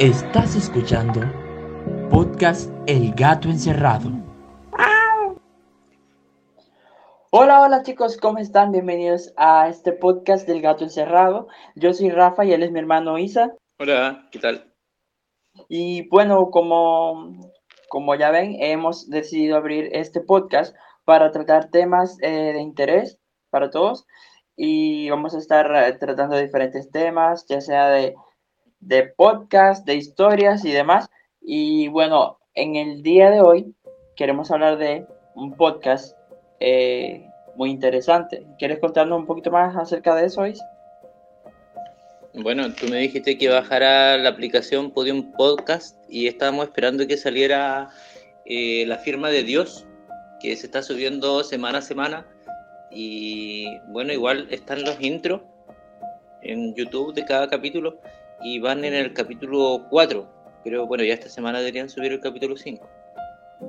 Estás escuchando Podcast El Gato Encerrado. Hola, hola chicos, ¿cómo están? Bienvenidos a este podcast del Gato Encerrado. Yo soy Rafa y él es mi hermano Isa. Hola, ¿qué tal? Y bueno, como, como ya ven, hemos decidido abrir este podcast para tratar temas eh, de interés para todos y vamos a estar eh, tratando diferentes temas, ya sea de, de podcast, de historias y demás. Y bueno, en el día de hoy queremos hablar de un podcast eh, muy interesante. ¿Quieres contarnos un poquito más acerca de eso, Isa? Bueno, tú me dijiste que bajara la aplicación Podium Podcast y estábamos esperando que saliera eh, la firma de Dios, que se está subiendo semana a semana. Y bueno, igual están los intros en YouTube de cada capítulo y van en el capítulo 4. Pero bueno, ya esta semana deberían subir el capítulo 5.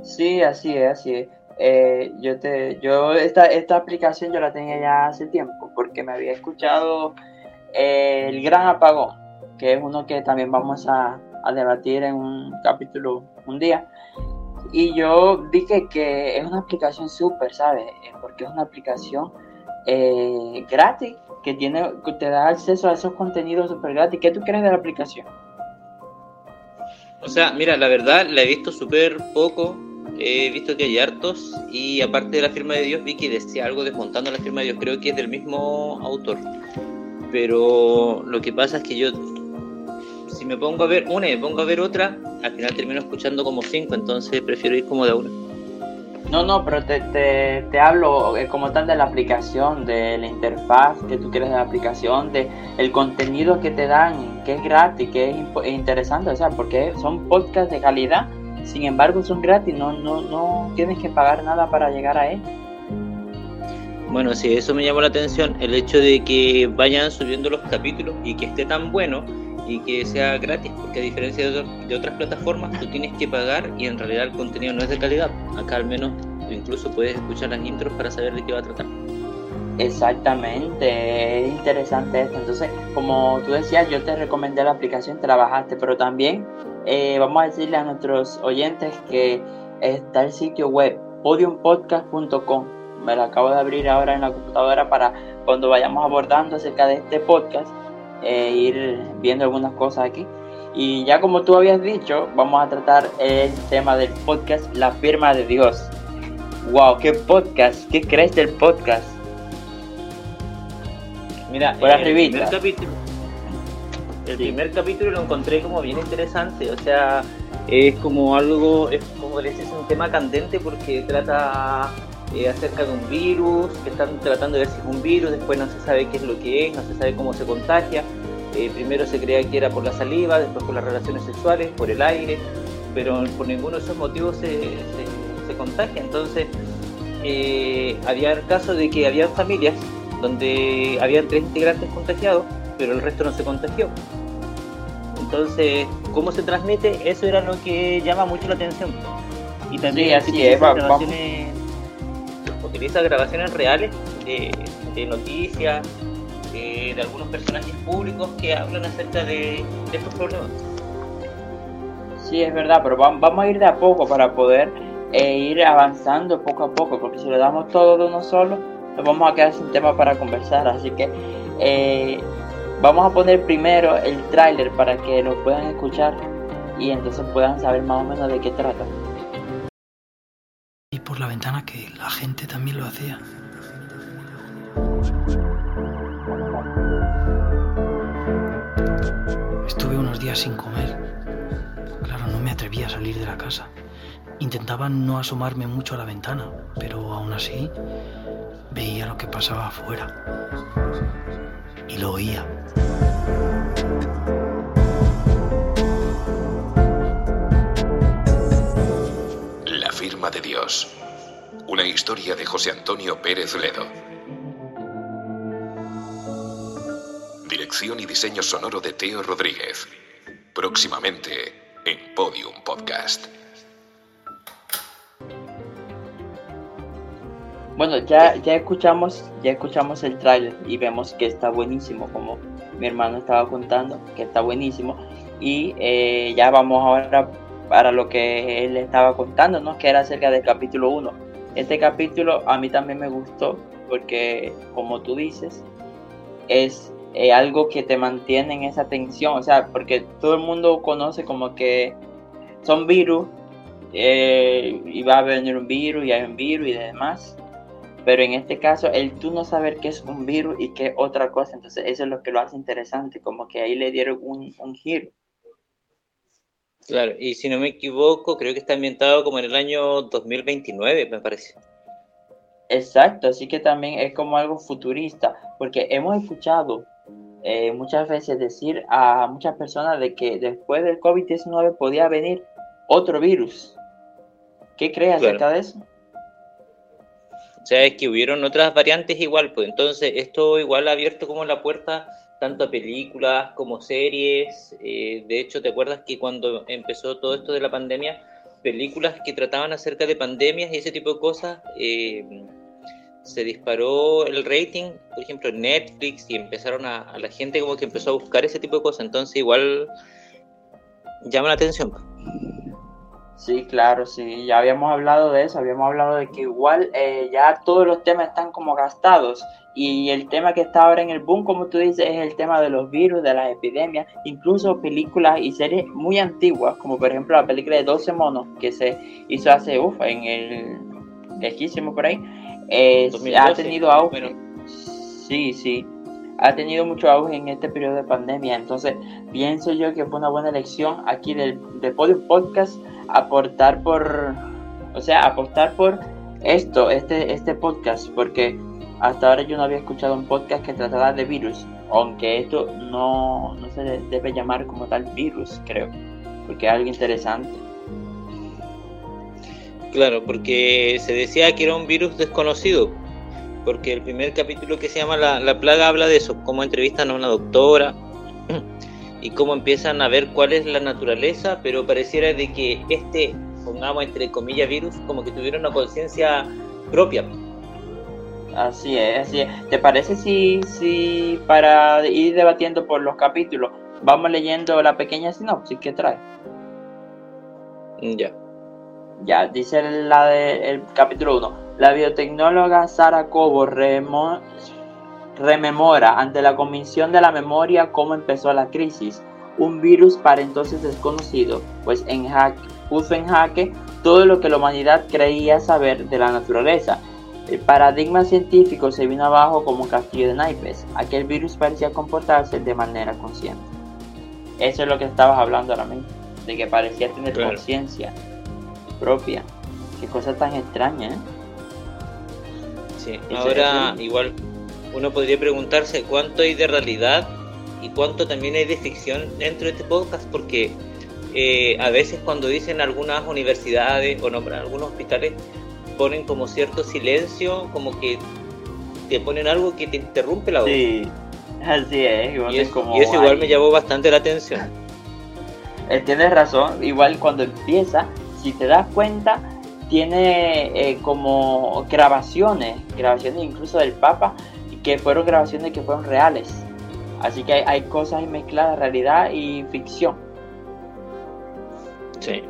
Sí, así es, así es. Eh, yo te, yo esta, esta aplicación yo la tenía ya hace tiempo porque me había escuchado el gran apagón, que es uno que también vamos a, debatir en un capítulo un día. Y yo dije que es una aplicación súper, ¿sabes? Eh, porque es una aplicación eh, gratis que, tiene, que te da acceso a esos contenidos súper gratis. ¿Qué tú crees de la aplicación? O sea, mira, la verdad la he visto súper poco. He visto que hay hartos y aparte de la firma de Dios vi que decía algo desmontando la firma de Dios. Creo que es del mismo autor pero lo que pasa es que yo, si me pongo a ver una y me pongo a ver otra, al final termino escuchando como cinco, entonces prefiero ir como de una. No, no, pero te, te, te hablo eh, como tal de la aplicación, de la interfaz que tú quieres de la aplicación, de el contenido que te dan, que es gratis, que es interesante, o sea, porque son podcasts de calidad, sin embargo son gratis, no, no, no tienes que pagar nada para llegar a él. Bueno, sí, eso me llamó la atención, el hecho de que vayan subiendo los capítulos y que esté tan bueno y que sea gratis, porque a diferencia de, otras plataformas, tú tienes que pagar y en realidad el contenido no es de calidad. Acá al menos incluso puedes escuchar las intros para saber de qué va a tratar. Exactamente, es interesante esto. Entonces, como tú decías, yo te recomendé la aplicación, trabajaste, pero también eh, vamos a decirle a nuestros oyentes que está el sitio web podiumpodcast.com me la acabo de abrir ahora en la computadora para cuando vayamos abordando acerca de este podcast, eh, ir viendo algunas cosas aquí. Y ya como tú habías dicho, vamos a tratar el tema del podcast La firma de Dios. ¡Wow! ¿Qué podcast? ¿Qué crees del podcast? Mira, Por el primer capítulo. El primer capítulo lo encontré como bien interesante, o sea, es como algo, es como es un tema candente porque trata eh, acerca de un virus, que están tratando de ver si es un virus, después no se sabe qué es lo que es, no se sabe cómo se contagia. Eh, primero se creía que era por la saliva, después por las relaciones sexuales, por el aire, pero por ninguno de esos motivos se, se, contagia. Entonces, eh, había casos de que había familias donde habían tres integrantes contagiados, pero el resto no se contagió. Entonces, ¿cómo se transmite? Eso era lo que llama mucho la atención. Y también así es, utiliza grabaciones reales de, noticias, de, algunos personajes públicos que hablan acerca de, estos problemas. Sí, es verdad, pero vamos a ir de a poco para poder eh, ir avanzando poco a poco, porque si le damos todo de uno solo, nos vamos a quedar sin tema para conversar. Así que eh, vamos a poner primero el tráiler para que lo puedan escuchar y entonces puedan saber más o menos de qué trata la ventana que la gente también lo hacía. Estuve unos días sin comer. Claro, no me atrevía a salir de la casa. Intentaba no asomarme mucho a la ventana, pero aún así veía lo que pasaba afuera. Y lo oía. La firma de Dios. Una historia de José Antonio Pérez Ledo. Dirección y diseño sonoro de Teo Rodríguez. Próximamente en Podium Podcast. Bueno, ya, ya escuchamos, ya escuchamos el tráiler y vemos que está buenísimo, como mi hermano estaba contando, que está buenísimo. Y eh, ya vamos ahora para lo que él estaba contando, ¿no? que era acerca del capítulo 1. Este capítulo a mí también me gustó porque, como tú dices, es eh, algo que te mantiene en esa tensión, o sea, porque todo el mundo conoce como que son virus eh, y va a venir un virus y hay un virus y demás, pero en este caso el tú no saber qué es un virus y qué otra cosa, entonces eso es lo que lo hace interesante, como que ahí le dieron un, un giro. Claro, y si no me equivoco, creo que está ambientado como en el año 2029, me parece. Exacto, así que también es como algo futurista, porque hemos escuchado eh, muchas veces decir a muchas personas de que después del COVID-19 podía venir otro virus. ¿Qué crees acerca de eso? O sea, es que hubieron otras variantes igual, pues entonces esto igual ha abierto como la puerta tanto películas como series. Eh, de hecho, ¿te acuerdas que cuando empezó todo esto de la pandemia, películas que trataban acerca de pandemias y ese tipo de cosas, eh, se disparó el rating, por ejemplo, Netflix y empezaron a, a, la gente como que empezó a buscar ese tipo de cosas. Entonces, igual llama la atención. Sí, claro, sí, ya habíamos hablado de eso, habíamos hablado de que igual eh, ya todos los temas están como gastados y el tema que está ahora en el boom, como tú dices, es el tema de los virus, de las epidemias, incluso películas y series muy antiguas, como por ejemplo la película de 12 monos que se hizo hace, uff, en el lejísimo por ahí, eh, ha tenido auge. Sí, sí, ha tenido mucho auge en este periodo de pandemia, entonces pienso yo que fue una buena elección aquí del, del Podium Podcast aportar por, o sea, apostar por esto, este, este podcast, porque hasta ahora yo no había escuchado un podcast que tratara de virus, aunque esto no, no se debe llamar como tal virus, creo, porque es algo interesante. Claro, porque se decía que era un virus desconocido, porque el primer capítulo que se llama La, la plaga habla de eso, cómo entrevistan a una doctora y cómo empiezan a ver cuál es la naturaleza, pero pareciera de que este, pongamos entre comillas, virus, como que tuviera una conciencia propia. Así es, así es. ¿Te parece si, si para ir debatiendo por los capítulos, vamos leyendo la pequeña sinopsis que trae? Ya. Ya, dice la del capítulo 1. La biotecnóloga Sara Cobo remo, rememora ante la Comisión de la Memoria cómo empezó la crisis, un virus para entonces desconocido, pues en jaque, puso en jaque todo lo que la humanidad creía saber de la naturaleza. El paradigma científico se vino abajo como un castillo de naipes. Aquel virus parecía comportarse de manera consciente. Eso es lo que estabas hablando ahora mismo, de que parecía tener claro. conciencia propia. Qué cosa tan extraña, ¿eh? Sí, ahora igual uno podría preguntarse cuánto hay de realidad y cuánto también hay de ficción dentro de este podcast, porque eh, a veces cuando dicen algunas universidades o nombran algunos hospitales, ponen como cierto silencio, como que te ponen algo que te interrumpe la voz. Sí, así es. Y, es, como y eso igual me llamó bastante la atención. Eh, tienes razón, igual cuando empieza, si te das cuenta, tiene eh, como grabaciones, grabaciones incluso del Papa, que fueron grabaciones que fueron reales. Así que hay, hay cosas mezcladas, realidad y ficción. Sí.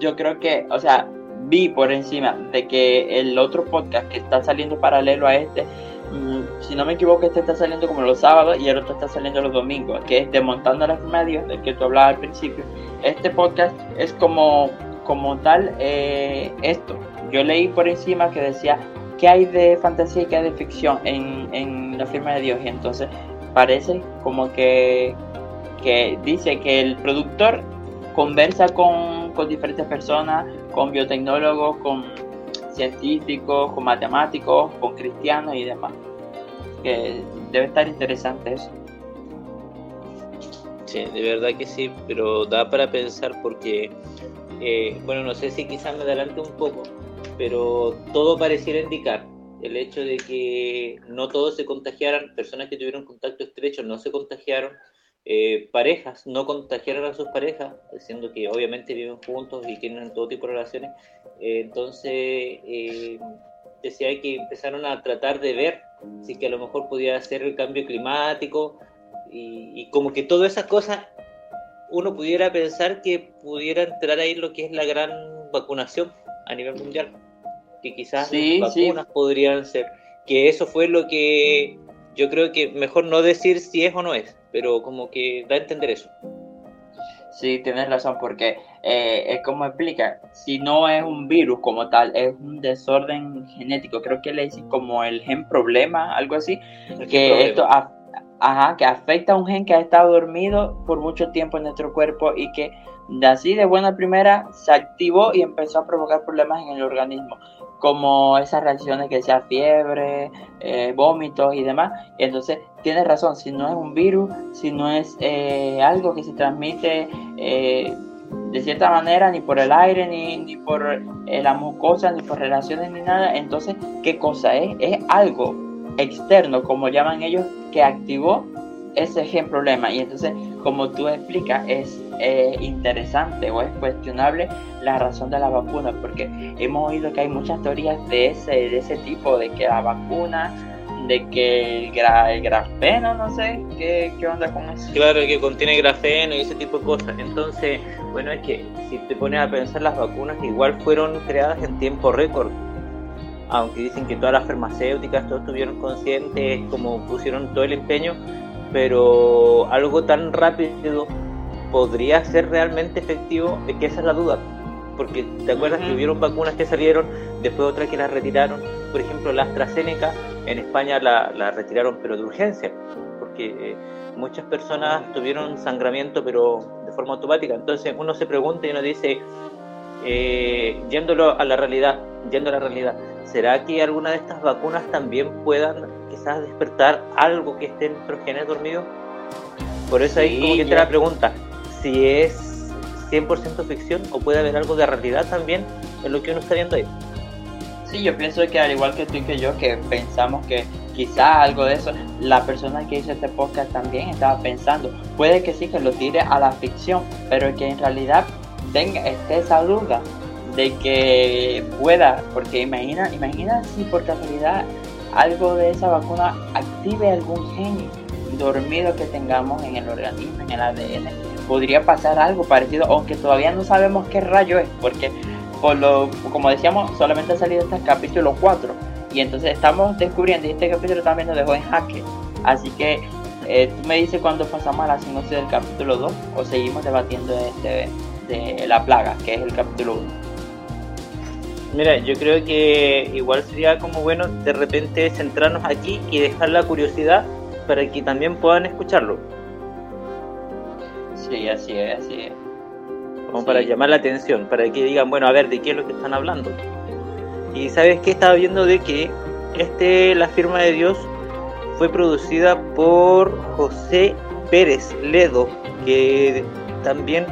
Yo creo que, o sea, vi por encima de que el otro podcast que está saliendo paralelo a este, mmm, si no me equivoco, este está saliendo como los sábados y el otro está saliendo los domingos, que es Desmontando las Medios, del que tú hablabas al principio. Este podcast es como, como tal eh, esto. Yo leí por encima que decía qué hay de fantasía y qué hay de ficción en, en la firma de Dios. Y entonces parece como que, que dice que el productor conversa con, con diferentes personas, con biotecnólogos, con científicos, con matemáticos, con cristianos y demás. Que debe estar interesante eso. Sí, de verdad que sí, pero da para pensar porque, eh, bueno, no sé si quizás me adelante un poco, pero todo pareciera indicar el hecho de que no todos se contagiaran, personas que tuvieron contacto estrecho no se contagiaron, eh, parejas no contagiaron a sus parejas, siendo que obviamente viven juntos y tienen todo tipo de relaciones. Eh, entonces, eh, decía que empezaron a tratar de ver si que a lo mejor podía ser el cambio climático y, y como que todas esas cosas uno pudiera pensar que pudiera entrar ahí lo que es la gran vacunación a nivel mundial, que quizás las vacunas podrían ser, que eso fue lo que yo creo que mejor no decir si es o no es, pero como que da a entender eso. Sí, tienes razón, porque eh, es como explica, si no es un virus como tal, es un desorden genético, creo que le dicen como el gen problema, algo así, que esto ajá, que afecta a un gen que ha estado dormido por mucho tiempo en nuestro cuerpo y que de así de buena primera se activó y empezó a provocar problemas en el organismo como esas reacciones que sea fiebre, eh, vómitos y demás. entonces, tienes razón, si no es un virus, si no es eh, algo que se transmite eh, de cierta manera, ni por el aire, ni, ni por la mucosa, ni por relaciones, ni nada, entonces, ¿qué cosa es? Es algo externo, como llaman ellos, que activó ese gen problema. Y entonces, como tú explicas, es eh, interesante o es cuestionable la razón de la vacuna, porque hemos oído que hay muchas teorías de ese, de ese tipo, de que la vacuna, de que el, grafeno, no sé, ¿qué, ¿qué, onda con eso? Claro, que contiene grafeno y ese tipo de cosas. Entonces, bueno, es que si te pones a pensar, las vacunas igual fueron creadas en tiempo récord. Aunque dicen que todas las farmacéuticas, todos estuvieron conscientes, como pusieron todo el empeño, pero algo tan rápido podría ser realmente efectivo, es que esa es la duda. Porque te acuerdas que hubieron vacunas que salieron, después otras que las retiraron. Por ejemplo, la AstraZeneca en España la, retiraron, pero de urgencia, porque eh, muchas personas tuvieron sangramiento, pero de forma automática. Entonces uno se pregunta y uno dice, eh, yéndolo a la realidad, yendo a la realidad, ¿será que alguna de estas vacunas también puedan quizás despertar algo que esté en nuestros genes dormidos? Por eso ahí como que te la pregunta, si es 100% ficción o puede haber algo de realidad también en lo que uno está viendo ahí. Sí, yo pienso que al igual que tú y que yo, que pensamos que quizá algo de eso, la persona que hizo este podcast también estaba pensando, puede que sí, que lo tire a la ficción, pero que en realidad tenga, esté esa duda de que pueda, porque imagina, imagina si por casualidad algo de esa vacuna active algún gen dormido que tengamos en el organismo, en el ADN podría pasar algo parecido, aunque todavía no sabemos qué rayo es, porque por lo, como decíamos, solamente ha salido este capítulo 4 y entonces estamos descubriendo y este capítulo también nos dejó en jaque. Así que eh, tú me dices cuando pasamos a la sinopsis del capítulo 2 o seguimos debatiendo este, de la plaga, que es el capítulo 1. Mira, yo creo que igual sería como bueno de repente centrarnos aquí y dejar la curiosidad para que también puedan escucharlo. Sí, así es, así es. Como para llamar la atención, para que digan, bueno, a ver, ¿de qué es lo que están hablando? Y sabes que estaba viendo de que este, la firma de Dios, fue producida por José Pérez Ledo, que también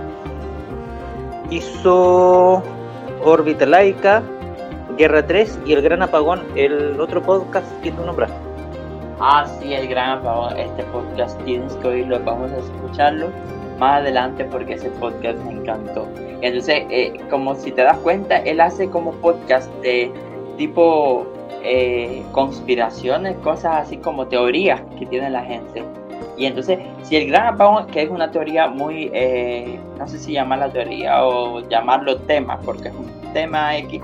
hizo Órbita Laica, Guerra 3 y El Gran Apagón, el otro podcast que tú nombras. Ah, sí, El Gran Apagón, este podcast tienes que oírlo, vamos a escucharlo más adelante porque ese podcast me encantó. Entonces, eh, como si te das cuenta, él hace como podcast de tipo eh, conspiraciones, cosas así como teorías que tiene la gente. Y entonces, si el gran apagón, que es una teoría muy, eh, no sé si llamarla teoría o llamarlo tema, porque es un tema X,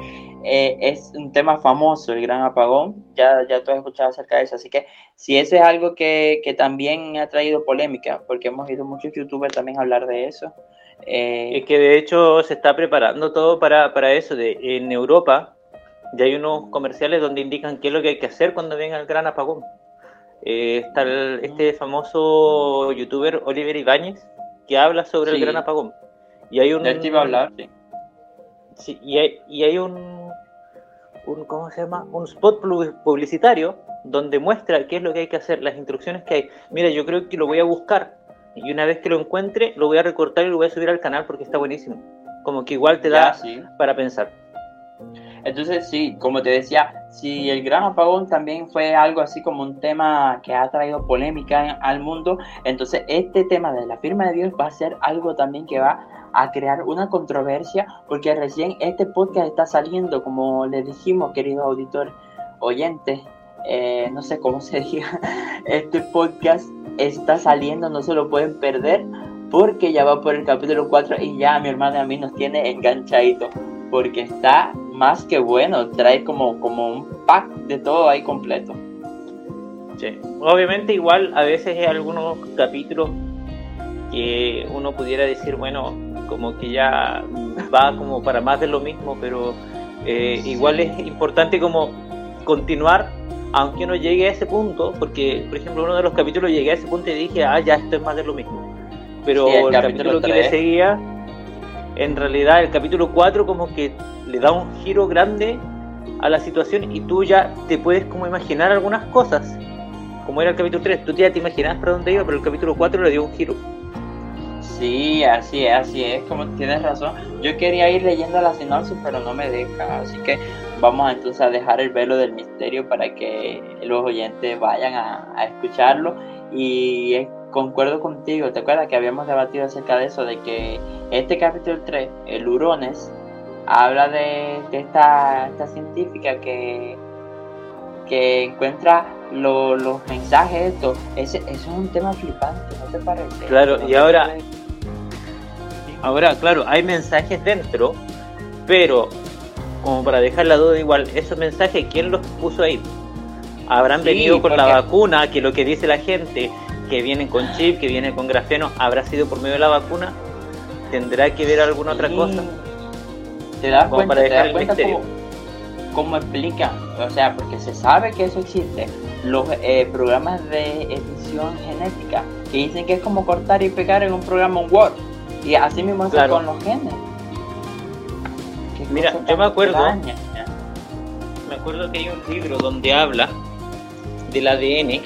eh, es un tema famoso, el gran apagón, ya, ya tú has escuchado acerca de eso, así que si eso es algo que, que también ha traído polémica, porque hemos oído muchos youtubers también hablar de eso. Eh, es que de hecho se está preparando todo para, para eso, de, en Europa ya hay unos comerciales donde indican qué es lo que hay que hacer cuando venga el gran apagón. Eh, está este famoso youtuber Oliver Ibáñez que habla sobre el gran apagón. Y hay un... a hablar, sí. Sí, y hay, y hay un, un, ¿cómo se llama? Un spot publicitario donde muestra qué es lo que hay que hacer, las instrucciones que hay. Mira, yo creo que lo voy a buscar y una vez que lo encuentre lo voy a recortar y lo voy a subir al canal porque está buenísimo. Como que igual te da para pensar. Entonces, sí, como te decía, si el gran apagón también fue algo así como un tema que ha traído polémica al mundo, entonces este tema de la firma de Dios va a ser algo también que va a crear una controversia, porque recién este podcast está saliendo, como le dijimos, queridos auditores, oyentes, eh, no sé cómo se diga, este podcast está saliendo, no se lo pueden perder porque ya va por el capítulo 4 y ya mi hermana a mí nos tiene enganchadito porque está más que bueno, trae como, como un pack de todo ahí completo. Obviamente igual a veces hay algunos capítulos que uno pudiera decir, bueno, como que ya va como para más de lo mismo, pero eh, igual es importante como continuar aunque uno llegue a ese punto, porque por ejemplo uno de los capítulos llegué a ese punto y dije, ah, ya esto es más de lo mismo. Pero el, capítulo, que le seguía, en realidad el capítulo 4 como que le da un giro grande a la situación y tú ya te puedes como imaginar algunas cosas. Como era el capítulo 3, tú ya te imaginas para dónde iba, pero el capítulo 4 le dio un giro. Sí, así es, así es, como tienes razón. Yo quería ir leyendo la sinopsis, pero no me deja, así que vamos entonces a dejar el velo del misterio para que los oyentes vayan a, escucharlo. Y concuerdo contigo, ¿te acuerdas que habíamos debatido acerca de eso? De que este capítulo 3, el Hurones, habla de, esta, científica que, que encuentra los mensajes, esto. Ese, es un tema flipante, ¿no te parece? Claro, y ahora. Ahora, claro, hay mensajes dentro, pero como para dejar la duda igual, esos mensajes, ¿quién los puso ahí? ¿Habrán venido con la vacuna, que lo que dice la gente, que vienen con chip, que vienen con grafeno, habrá sido por medio de la vacuna? ¿Tendrá que ver alguna otra cosa? ¿Te das cuenta, para dejar cómo, cómo explican? O sea, porque se sabe que eso existe. Los eh, programas de edición genética que dicen que es como cortar y pegar en un programa en Word. Y así mismo es con los genes. Mira, yo me acuerdo. Me acuerdo que hay un libro donde habla del ADN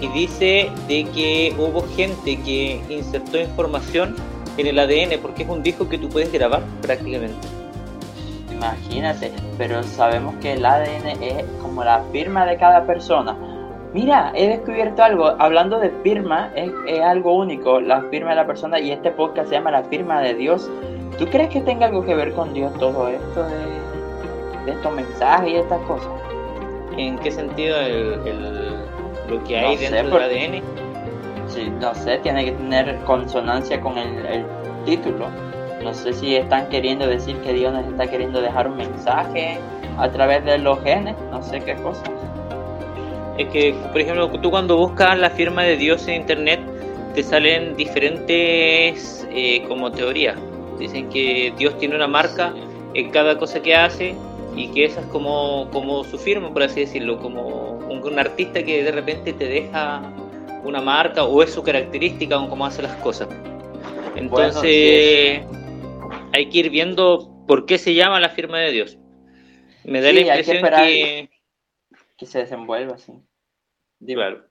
y dice de que hubo gente que insertó información en el ADN porque es un disco que tú puedes grabar prácticamente. Imagínate, pero sabemos que el ADN es como la firma de cada persona. Mira, he descubierto algo, hablando de firma, es, es algo único, la firma de la persona y este podcast se llama La firma de Dios ¿Tú crees que tenga algo que ver con Dios todo esto de, estos mensajes y estas cosas? ¿En qué sentido el, lo que hay dentro del ADN? Sí, no sé, tiene que tener consonancia con el, título. No sé si están queriendo decir que Dios nos está queriendo dejar un mensaje a través de los genes, no sé qué cosa. Es que, por ejemplo, tú cuando buscas la firma de Dios en internet, te salen diferentes eh, como teorías. Dicen que Dios tiene una marca en cada cosa que hace y que esa es como, como su firma, por así decirlo, como un, artista que de repente te deja una marca o es su característica o cómo hace las cosas. Entonces hay que ir viendo por qué se llama la firma de Dios. Me da la impresión que, que, se desenvuelva así. Claro.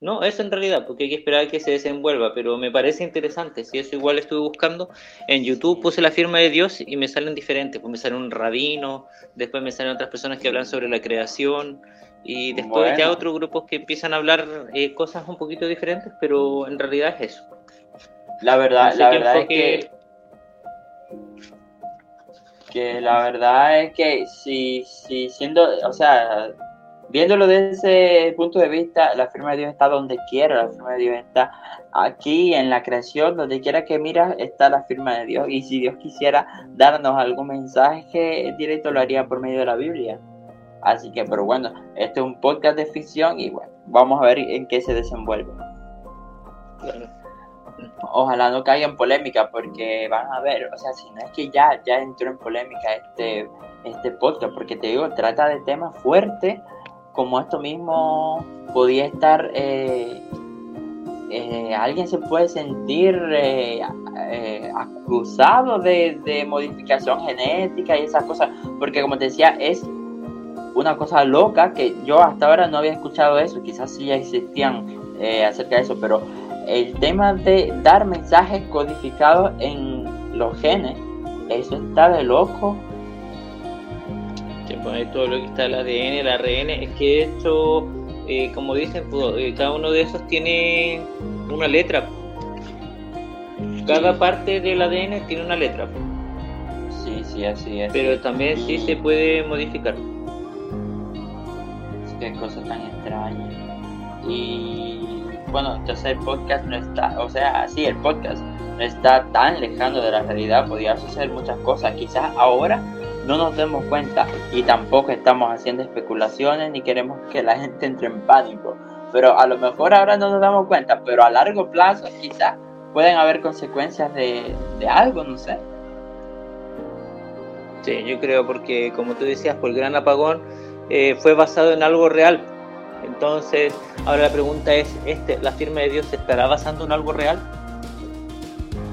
No, eso en realidad, porque hay que esperar que se desenvuelva, pero me parece interesante. Si eso igual estuve buscando, en YouTube puse la firma de Dios y me salen diferentes. Pues me sale un rabino, después me salen otras personas que hablan sobre la creación, y después ya otros grupos que empiezan a hablar eh, cosas un poquito diferentes, pero en realidad es eso. La verdad, la verdad es que, que la verdad es que si, si siendo, o sea, viéndolo desde ese punto de vista, la firma de Dios está donde quiera, la firma de Dios está aquí en la creación, donde quiera que miras está la firma de Dios. Y si Dios quisiera darnos algún mensaje directo, lo haría por medio de la Biblia. Así que, pero bueno, este es un podcast de ficción y bueno, vamos a ver en qué se desenvuelve. Ojalá no caiga en polémica porque van a ver, o sea, si no es que ya, ya entró en polémica este, este podcast, porque te digo, trata de temas fuertes como esto mismo podía estar, eh, eh, alguien se puede sentir eh, acusado de, modificación genética y esas cosas, porque como te decía, es una cosa loca que yo hasta ahora no había escuchado eso, quizás sí ya existían acerca de eso, pero el tema de dar mensajes codificados en los genes, eso está de loco todo lo que está el ADN, el ARN, es que hecho, eh, como dicen, pues, eh, cada uno de esos tiene una letra. Cada parte del ADN tiene una letra. Sí, sí, así es. Pero también sí se puede modificar. Qué cosa tan extraña. Y bueno, entonces el podcast no está, o sea, sí, el podcast no está tan lejano de la realidad, podría suceder muchas cosas, quizás ahora no nos demos cuenta y tampoco estamos haciendo especulaciones ni queremos que la gente entre en pánico, pero a lo mejor ahora no nos damos cuenta, pero a largo plazo quizás pueden haber consecuencias de, de algo, no sé. Sí, yo creo porque como tú decías, por el gran apagón eh, fue basado en algo real. Entonces, ahora la pregunta es, este, ¿la firma de Dios se estará basando en algo real?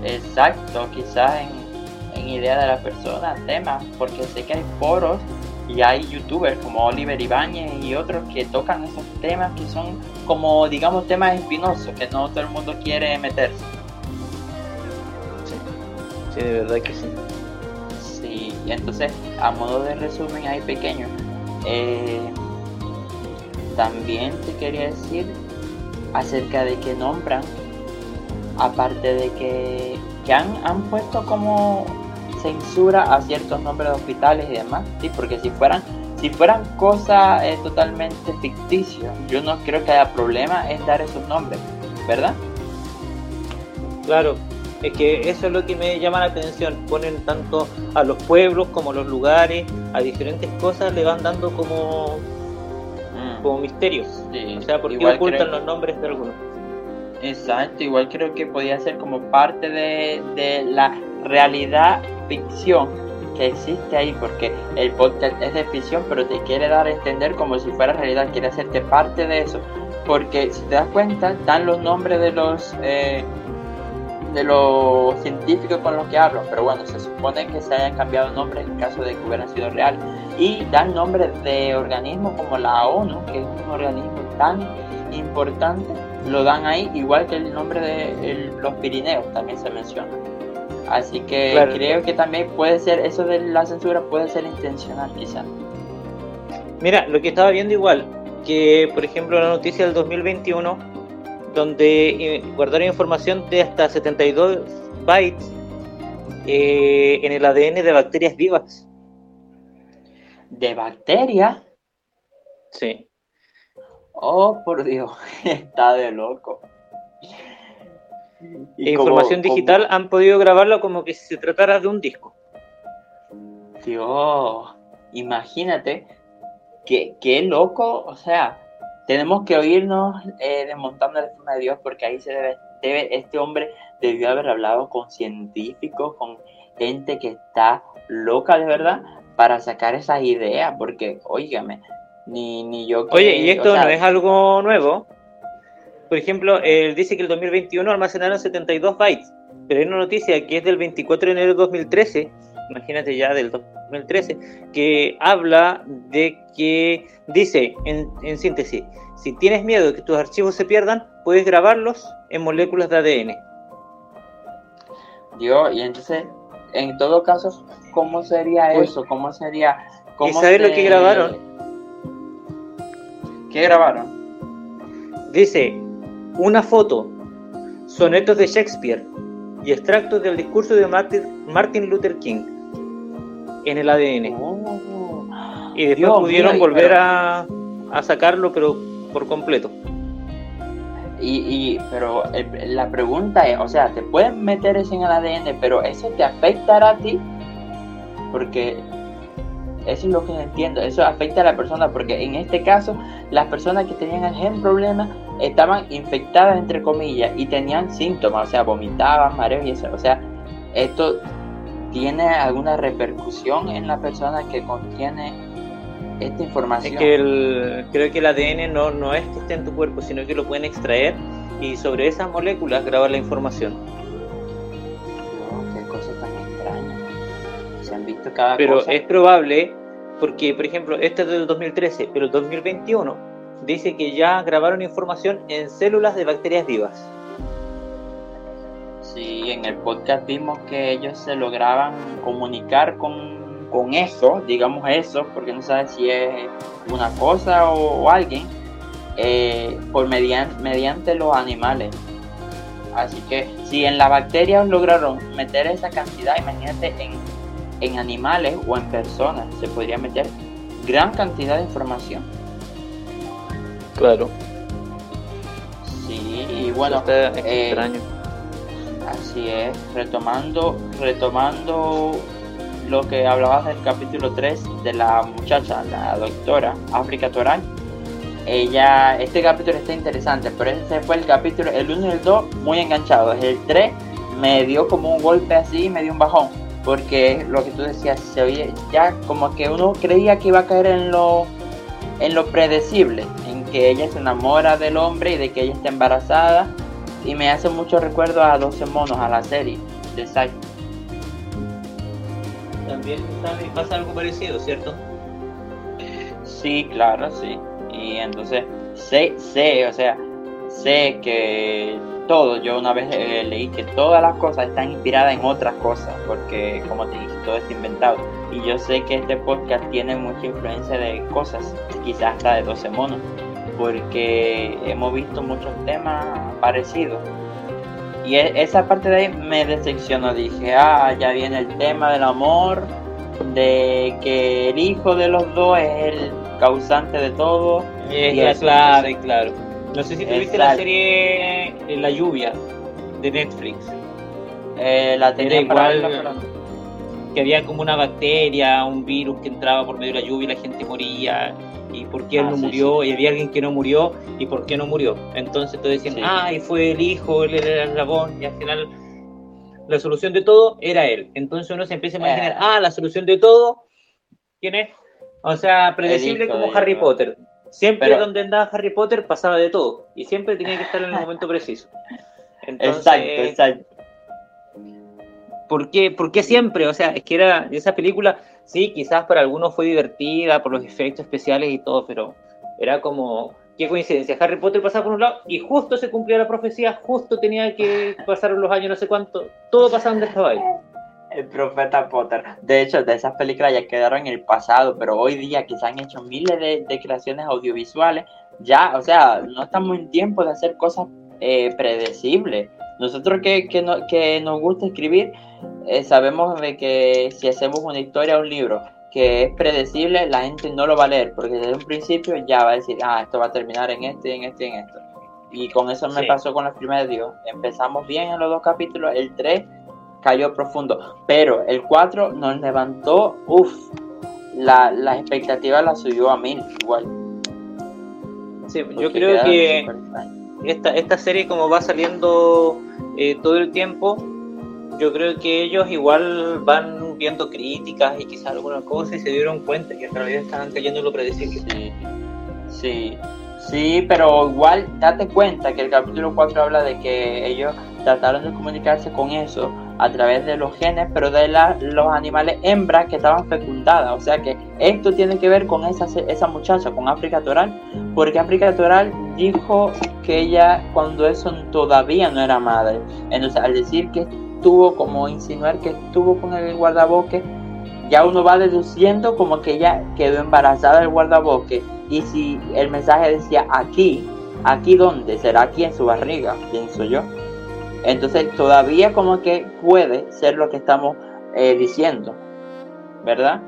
Exacto, quizás en, idea de la persona, temas, porque sé que hay foros y hay youtubers como Oliver Ibáñez y otros que tocan esos temas que son como, digamos, temas espinosos que no todo el mundo quiere meterse. Sí, sí de verdad que sí. Sí, y entonces, a modo de resumen ahí pequeño, eh, también te quería decir acerca de que nombran, aparte de que, que han, han puesto como censura a ciertos nombres de hospitales y demás, sí, porque si fueran si fueran cosas eh, totalmente ficticias, yo no creo que haya problema en dar esos nombres, ¿verdad? Claro, es que eso es lo que me llama la atención. Ponen tanto a los pueblos como a los lugares, a diferentes cosas, le van dando como, mm. como misterios. o sea, porque ocultan los nombres de algunos. Exacto, igual creo que podía ser como parte de, de la realidad ficción que existe ahí, porque el podcast es de ficción, pero te quiere dar a entender como si fuera realidad, quiere hacerte parte de eso, porque si te das cuenta, dan los nombres de los eh, de los científicos con los que hablo, pero bueno, se supone que se hayan cambiado nombres en caso de que hubieran sido real. Y dan nombres de organismos como la ONU, que es un organismo tan importante, lo dan ahí, igual que el nombre de los Pirineos también se menciona. Así que creo que también puede ser, eso de la censura puede ser intencional quizá. Mira, lo que estaba viendo igual, que por ejemplo la noticia del 2021 donde eh, guardaron información de hasta 72 bytes eh, en el ADN de bacterias vivas. ¿De bacterias? Sí. Oh, por Dios, está de loco. Información digital han podido grabarlo como que si se tratara de un disco. Dios, imagínate, qué, qué loco, o sea, tenemos que oírnos eh, desmontando la forma de Dios porque ahí se debe, debe, este hombre debió haber hablado con científicos, con gente que está loca de verdad para sacar esas ideas, porque, óigame, ni, ni yo... Oye, y esto no es algo nuevo. Por ejemplo, él dice que el 2021 almacenaron 72 bytes, pero hay una noticia que es del 24 de enero de 2013 imagínate ya del 2013, que habla de que dice, en, síntesis, si tienes miedo de que tus archivos se pierdan, puedes grabarlos en moléculas de ADN. Dios, y entonces, en todo caso, ¿cómo sería eso? ¿Cómo sería? Cómo ¿Y sabes lo que grabaron? ¿Qué grabaron? Dice, una foto, sonetos de Shakespeare y extractos del discurso de Martin Luther King en el ADN. y después pudieron volver a, a, sacarlo, pero por completo. Y, y pero la pregunta es, o sea, te pueden meter eso en el ADN, pero eso te afectará a ti, porque eso es lo que entiendo, eso afecta a la persona, porque en este caso las personas que tenían el gen problema estaban infectadas entre comillas y tenían síntomas, o sea, vomitaban, mareos y eso, o sea, esto tiene alguna repercusión en la persona que contiene esta información. Es que el, creo que el ADN no, no es que esté en tu cuerpo, sino que lo pueden extraer y sobre esas moléculas grabar la información. qué cosa tan extraña. Se han visto cada Pero es probable, porque por ejemplo, este es del 2013, pero el 2021 dice que ya grabaron información en células de bacterias vivas. Sí, en el podcast vimos que ellos se lograban comunicar con, con eso, digamos eso, porque no sabes si es una cosa o, alguien, eh, por mediante, mediante los animales. Así que si en la bacteria lograron meter esa cantidad, imagínate en, en animales o en personas, se podría meter gran cantidad de información. Claro. Sí, y bueno, Está eh, extraño. Así es, retomando, retomando lo que hablabas del capítulo 3 de la muchacha, la doctora África Toral. Ella, este capítulo está interesante, pero ese fue el capítulo, el 1 y el 2 muy enganchados. El 3 me dio como un golpe así, me dio un bajón, porque lo que tú decías, se oye ya como que uno creía que iba a caer en lo, en lo predecible, que ella se enamora del hombre y de que ella está embarazada y me hace mucho recuerdo a 12 monos, a la serie de Sai. También pasa algo parecido, ¿cierto? Sí, claro, sí. Y entonces sé, sé, o sea, sé que todo, yo una vez eh, leí que todas las cosas están inspiradas en otras cosas, porque como te dije, todo está inventado. Y yo sé que este podcast tiene mucha influencia de cosas, quizás hasta de 12 monos, porque hemos visto muchos temas parecidos. Y e- esa parte de ahí me decepcionó, dije, ah, ya viene el tema del amor, de que el hijo de los dos es el causante de todo. Es Y la eso, clave, claro. No sé si tú viste la serie eh, La lluvia de Netflix, Eh, la tenía igual- pero- que había como una bacteria, un virus que entraba por medio de la lluvia y la gente moría. Y por qué él Ah, no sí, murió, y había alguien que no murió, y por qué no murió. Entonces todos decían, Sí. ay, fue el hijo, él era el eslabón, y al final la solución de todo era él. Entonces uno se empieza a imaginar, Eh. ah, la solución de todo, ¿quién es? O sea, predecible hijo como Harry. Potter. Siempre Pero- donde andaba Harry Potter pasaba de todo, y siempre tenía que estar en el momento preciso. Entonces, Exacto, exacto. ¿Por qué, por qué siempre? O sea, es que era esa película, sí, quizás para algunos fue divertida por los efectos especiales y todo, pero era como, qué coincidencia, Harry Potter pasaba por un lado y justo se cumplía la profecía, justo tenía que pasar los años no sé cuánto, todo pasaba donde estaba ahí. El profeta Potter. De hecho, de esas películas ya quedaron en el pasado, pero hoy día que se han hecho miles de, de creaciones audiovisuales, ya, o sea, no estamos en tiempo de hacer cosas eh, predecibles. Nosotros que, que, no- que nos gusta escribir, eh, sabemos de que si hacemos una historia o un libro que es predecible, la gente no lo va a leer, porque desde un principio ya va a decir, ah, esto va a terminar en este, en este, en esto. Y con eso me Sí. pasó con los primeros Dios. Empezamos bien en los dos capítulos, el 3 cayó profundo, pero el 4 nos levantó, uff, la, la expectativa la subió a mil, igual. Sí, yo creo que. Esta, esta serie como va saliendo eh, todo el tiempo, yo creo que ellos igual van viendo críticas y quizás alguna cosa y se dieron cuenta que en realidad estaban cayendo en lo predecible. Sí, sí, sí, pero igual date cuenta que el capítulo 4 habla de que ellos trataron de comunicarse con eso a través de los genes, pero de la- los animales hembras que estaban fecundadas. O sea que esto tiene que ver con esa, esa muchacha, con África Toral, porque África Toral dijo que ella cuando eso todavía no era madre. Entonces al decir que estuvo, como insinuar que estuvo con el guardabosque, ya uno va deduciendo como que ella quedó embarazada del guardabosque y si el mensaje decía aquí, aquí dónde, será aquí en su barriga, pienso yo. Entonces todavía como que puede ser lo que estamos eh, diciendo, ¿verdad?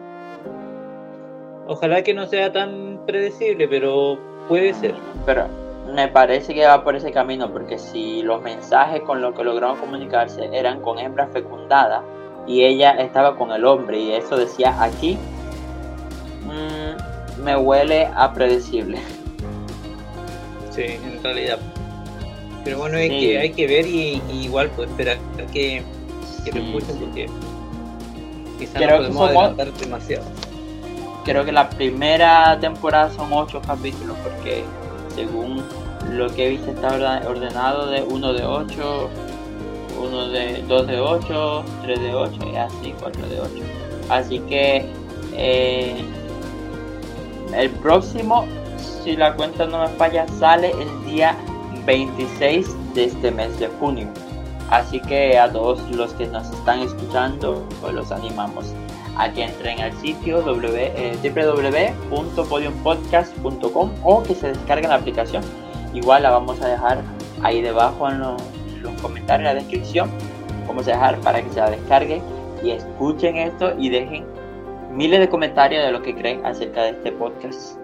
Ojalá que no sea tan predecible, pero puede ser. Pero me parece que va por ese camino porque si los mensajes con los que lograron comunicarse eran con hembras fecundadas y ella estaba con el hombre y eso decía aquí, mm, me huele a predecible. Sí, en realidad. Pero bueno, hay, Sí. que, hay que ver y, y igual pues esperar que, que lo escuchen sí. porque quizás Creo no que podemos somos- adelantar demasiado. creo que la primera temporada son ocho capítulos porque según lo que he visto está ordenado de uno de ocho, uno de dos de ocho, tres de ocho y así cuatro de ocho. Así que eh, el próximo, si la cuenta no me falla, sale el día 26 de este mes de junio. Así que a todos los que nos están escuchando, pues los animamos a que entren al sitio w, eh, www.podiumpodcast.com o que se descarguen la aplicación. Igual la vamos a dejar ahí debajo en los, los comentarios, en la descripción. Vamos a dejar para que se la descarguen y escuchen esto y dejen miles de comentarios de lo que creen acerca de este podcast.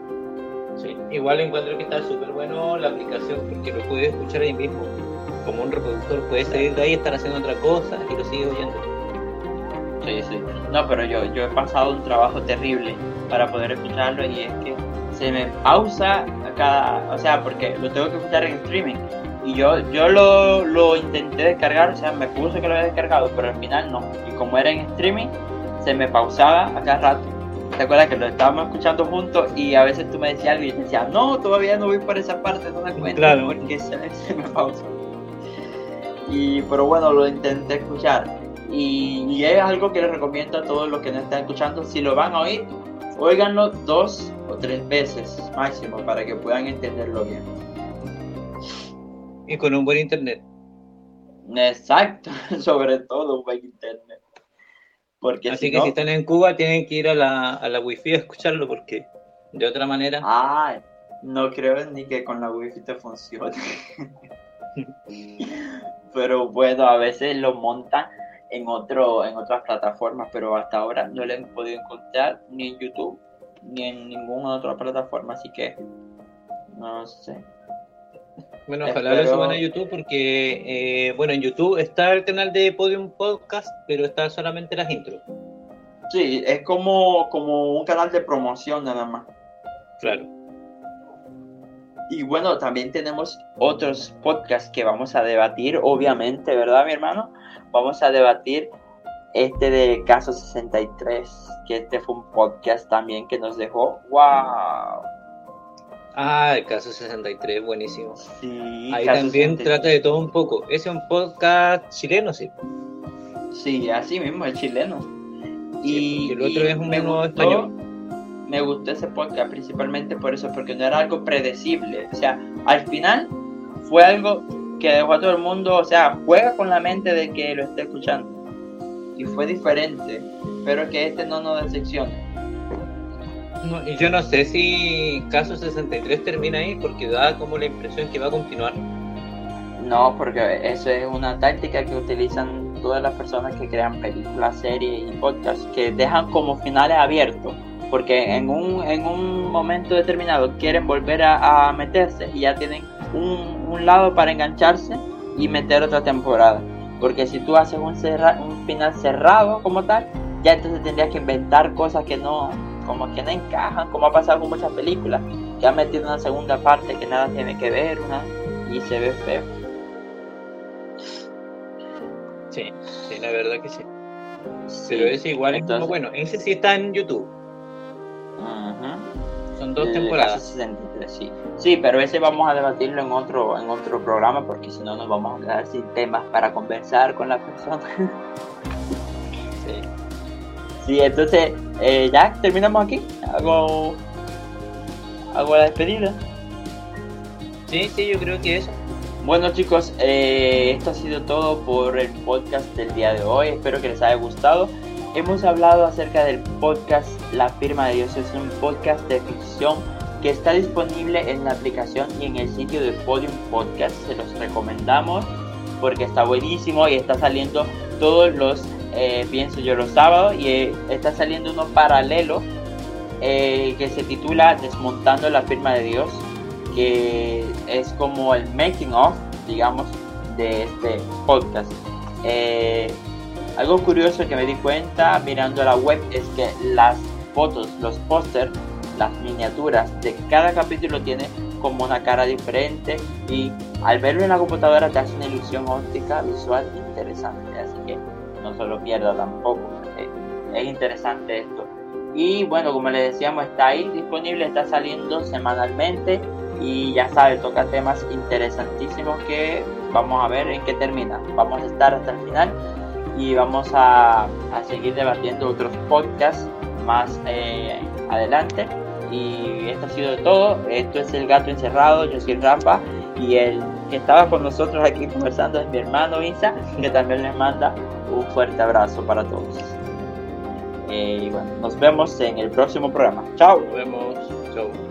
Sí, igual encuentro que está súper bueno la aplicación porque lo puedes escuchar ahí mismo. Como un reproductor, puedes salir de ahí, estar haciendo otra cosa y lo sigues oyendo. Sí, sí. No, pero yo, yo he pasado un trabajo terrible para poder escucharlo y es que se me pausa cada, o sea, porque lo tengo que escuchar en streaming. Y yo, yo lo, lo intenté descargar, o sea, me puso que lo había descargado, pero al final no. Y como era en streaming, se me pausaba a cada rato. ¿Te acuerdas que lo estábamos escuchando juntos y a veces tú me decías algo y yo decía, no, todavía no voy por esa parte, no me cuento Claro. porque se, se me pausa. Y, pero bueno, lo intenté escuchar. Y, y es algo que les recomiendo a todos los que no están escuchando. Si lo van a oír, óiganlo dos o tres veces máximo para que puedan entenderlo bien. Y con un buen internet. Exacto, sobre todo un buen internet. Porque Así si que no- si están en Cuba tienen que ir a la, a la wifi a escucharlo porque de otra manera... Ay, no creo ni que con la wifi te funcione. pero bueno, a veces lo montan en otro, en otras plataformas, pero hasta ahora no lo he podido encontrar ni en YouTube ni en ninguna otra plataforma, así que no sé. Bueno, ojalá lo Espero- suban a YouTube porque, eh, bueno, en YouTube está el canal de Podium Podcast, pero está solamente las intros. Sí, es como, como un canal de promoción nada más. Claro. Y bueno, también tenemos otros podcasts que vamos a debatir, obviamente, ¿verdad, mi hermano? Vamos a debatir este de Caso 63, que este fue un podcast también que nos dejó, wow. Ah, el caso 63, buenísimo. Sí, Ahí también 63. trata de todo un poco. Ese es un podcast chileno, sí. Sí, así mismo, el chileno. Sí, Y, el otro y es un me gustó- español. Me gustó ese podcast principalmente por eso, porque no era algo predecible. O sea, al final fue algo que dejó a todo el mundo, o sea, juega con la mente de que lo esté escuchando. Y fue diferente. Espero que este no nos decepcione. No, y yo no sé si caso 63 termina ahí porque da como la impresión que va a continuar. No, porque eso es una táctica que utilizan todas las personas que crean películas, series y podcasts, que dejan como finales abiertos, porque en un, en un momento determinado quieren volver a, a meterse y ya tienen un, un lado para engancharse y meter otra temporada. Porque si tú haces un, cerra- un final cerrado como tal, ya entonces tendrías que inventar cosas que no, como que no encajan, como ha pasado con muchas películas, que han metido una segunda parte que nada tiene que ver, una, y se ve feo. Sí, sí, la verdad que sí. Pero ese igual es como Entonces- bueno. Ese sí está en YouTube. Ujú. Son dos El temporadas. caso 63, sí. Sí, pero ese vamos a debatirlo en otro, en otro programa porque si no nos vamos a quedar sin temas para conversar con la persona. Sí. Entonces, eh, ya terminamos aquí. Hago, hago la despedida. sí, sí, yo creo que eso. Bueno chicos, eh, esto ha sido todo por el podcast del día de hoy. Espero que les haya gustado. Hemos hablado acerca del podcast La Firma de Dios. Es un podcast de ficción que está disponible en la aplicación y en el sitio de Podium Podcast. Se los recomendamos porque está buenísimo y está saliendo todos los, eh, pienso yo, los sábados y eh, está saliendo uno paralelo eh, que se titula Desmontando la Firma de Dios que es como el making of, digamos, de este podcast. Algo curioso que me di cuenta mirando la web es que las fotos, los pósters, las miniaturas de cada capítulo tiene como una cara diferente y al verlo en la computadora te hace una ilusión óptica visual interesante, no se lo pierda tampoco, porque es interesante esto. Y bueno, como les decíamos, está ahí disponible, está saliendo semanalmente y ya sabes, toca temas interesantísimos que vamos a ver en qué termina. Vamos a estar hasta el final y vamos a, a seguir debatiendo otros podcasts más eh, adelante. Y esto ha sido todo. Esto es El Gato Encerrado. Yo soy Rafa y el que estaba con nosotros aquí conversando es mi hermano Isa, que también les manda un fuerte abrazo para todos. Eh, y bueno, nos vemos en el próximo programa. Chao. Nos vemos. Chau.